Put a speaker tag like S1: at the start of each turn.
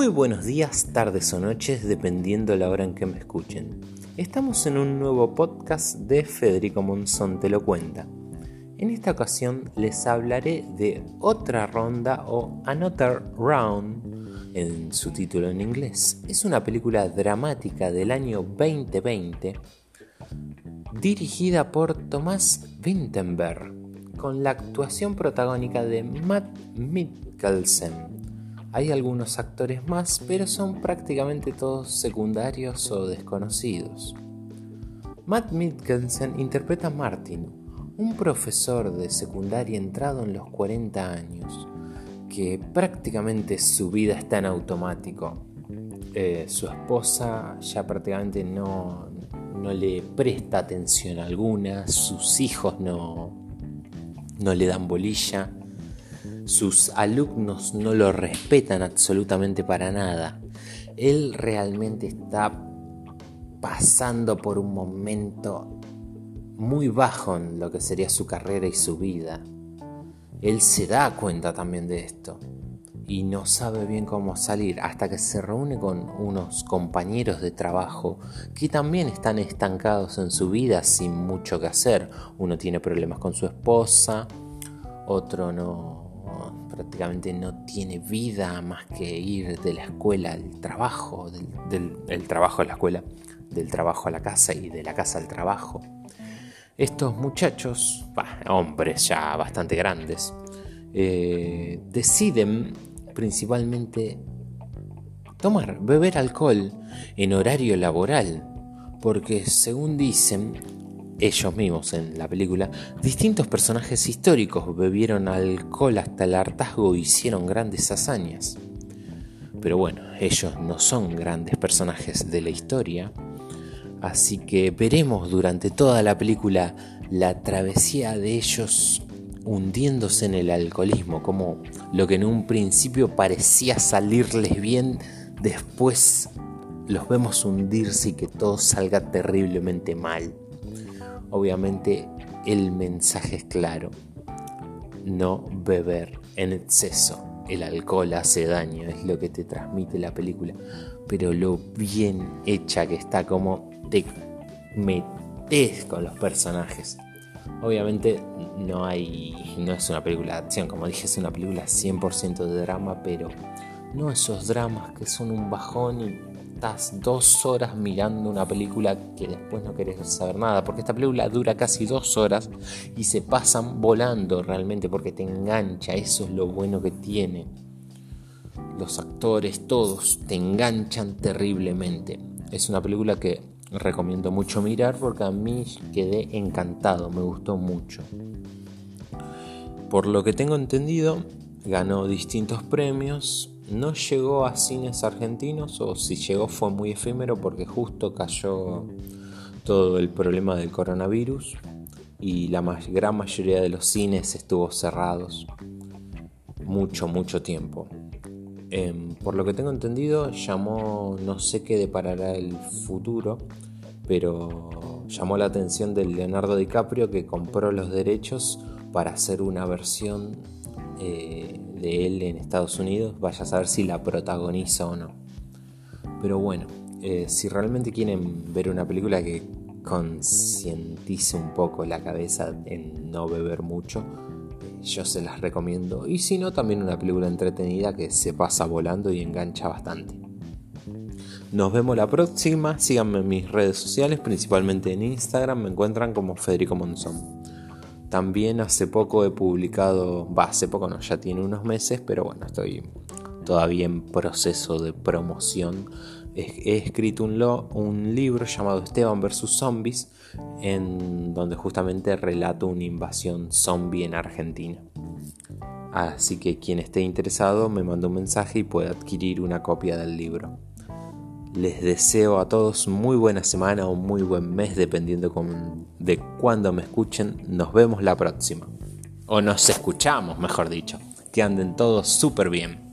S1: Muy buenos días, tardes o noches, dependiendo la hora en que me escuchen. Estamos en un nuevo podcast de Federico Monzón Te lo cuenta. En esta ocasión les hablaré de otra ronda o Another Round en su título en inglés. Es una película dramática del año 2020 dirigida por Thomas Vinterberg con la actuación protagónica de Matt Mikkelsen hay algunos actores más, pero son prácticamente todos secundarios o desconocidos. Matt Mikkelsen interpreta a Martin, un profesor de secundaria entrado en los 40 años, que prácticamente su vida está en automático. Eh, su esposa ya prácticamente no, no le presta atención alguna, sus hijos no, no le dan bolilla sus alumnos no lo respetan absolutamente para nada. Él realmente está pasando por un momento muy bajo en lo que sería su carrera y su vida. Él se da cuenta también de esto y no sabe bien cómo salir hasta que se reúne con unos compañeros de trabajo que también están estancados en su vida sin mucho que hacer. Uno tiene problemas con su esposa, otro no prácticamente no tiene vida más que ir de la escuela al trabajo, del, trabajo a la escuela, del trabajo a la casa y de la casa al trabajo. Estos muchachos, hombres ya bastante grandes, eh, deciden principalmente tomar, beber alcohol en horario laboral, porque según dicen, ellos mismos en la película, distintos personajes históricos bebieron alcohol hasta el hartazgo y hicieron grandes hazañas. Pero bueno, ellos no son grandes personajes de la historia, así que veremos durante toda la película la travesía de ellos hundiéndose en el alcoholismo, como lo que en un principio parecía salirles bien, después los vemos hundirse y que todo salga terriblemente mal. Obviamente el mensaje es claro. No beber en exceso. El alcohol hace daño, es lo que te transmite la película. Pero lo bien hecha que está, como te metes con los personajes. Obviamente no hay, no es una película de acción, como dije, es una película 100% de drama, pero no esos dramas que son un bajón y estás dos horas mirando una película que después no querés saber nada, porque esta película dura casi dos horas y se pasan volando realmente porque te engancha, eso es lo bueno que tiene. Los actores, todos, te enganchan terriblemente. Es una película que recomiendo mucho mirar porque a mí quedé encantado, me gustó mucho. Por lo que tengo entendido, ganó distintos premios, no llegó a cines argentinos o si llegó fue muy efímero porque justo cayó todo el problema del coronavirus y la gran mayoría de los cines estuvo cerrados mucho, mucho tiempo. Em, por lo que tengo entendido, llamó, no sé qué deparará el futuro, pero llamó la atención del Leonardo DiCaprio que compró los derechos para hacer una versión eh, de él en Estados Unidos, vaya a saber si la protagoniza o no. Pero bueno, eh, si realmente quieren ver una película que concientice un poco la cabeza en no beber mucho, eh, yo se las recomiendo. Y si no, también una película entretenida que se pasa volando y engancha bastante. Nos vemos la próxima. Síganme en mis redes sociales, principalmente en Instagram. Me encuentran como Federico Monzón. También hace poco he publicado, va, hace poco no, ya tiene unos meses, pero bueno, estoy todavía en proceso de promoción. He, escrito un, un libro llamado Esteban vs. Zombies, en donde justamente relato una invasión zombie en Argentina. Así que quien esté interesado me manda un mensaje y puede adquirir una copia del libro. Les deseo a todos muy buena semana o muy buen mes, dependiendo de cuándo me escuchen. Nos vemos la próxima. O nos escuchamos, mejor dicho. Que anden todos súper bien.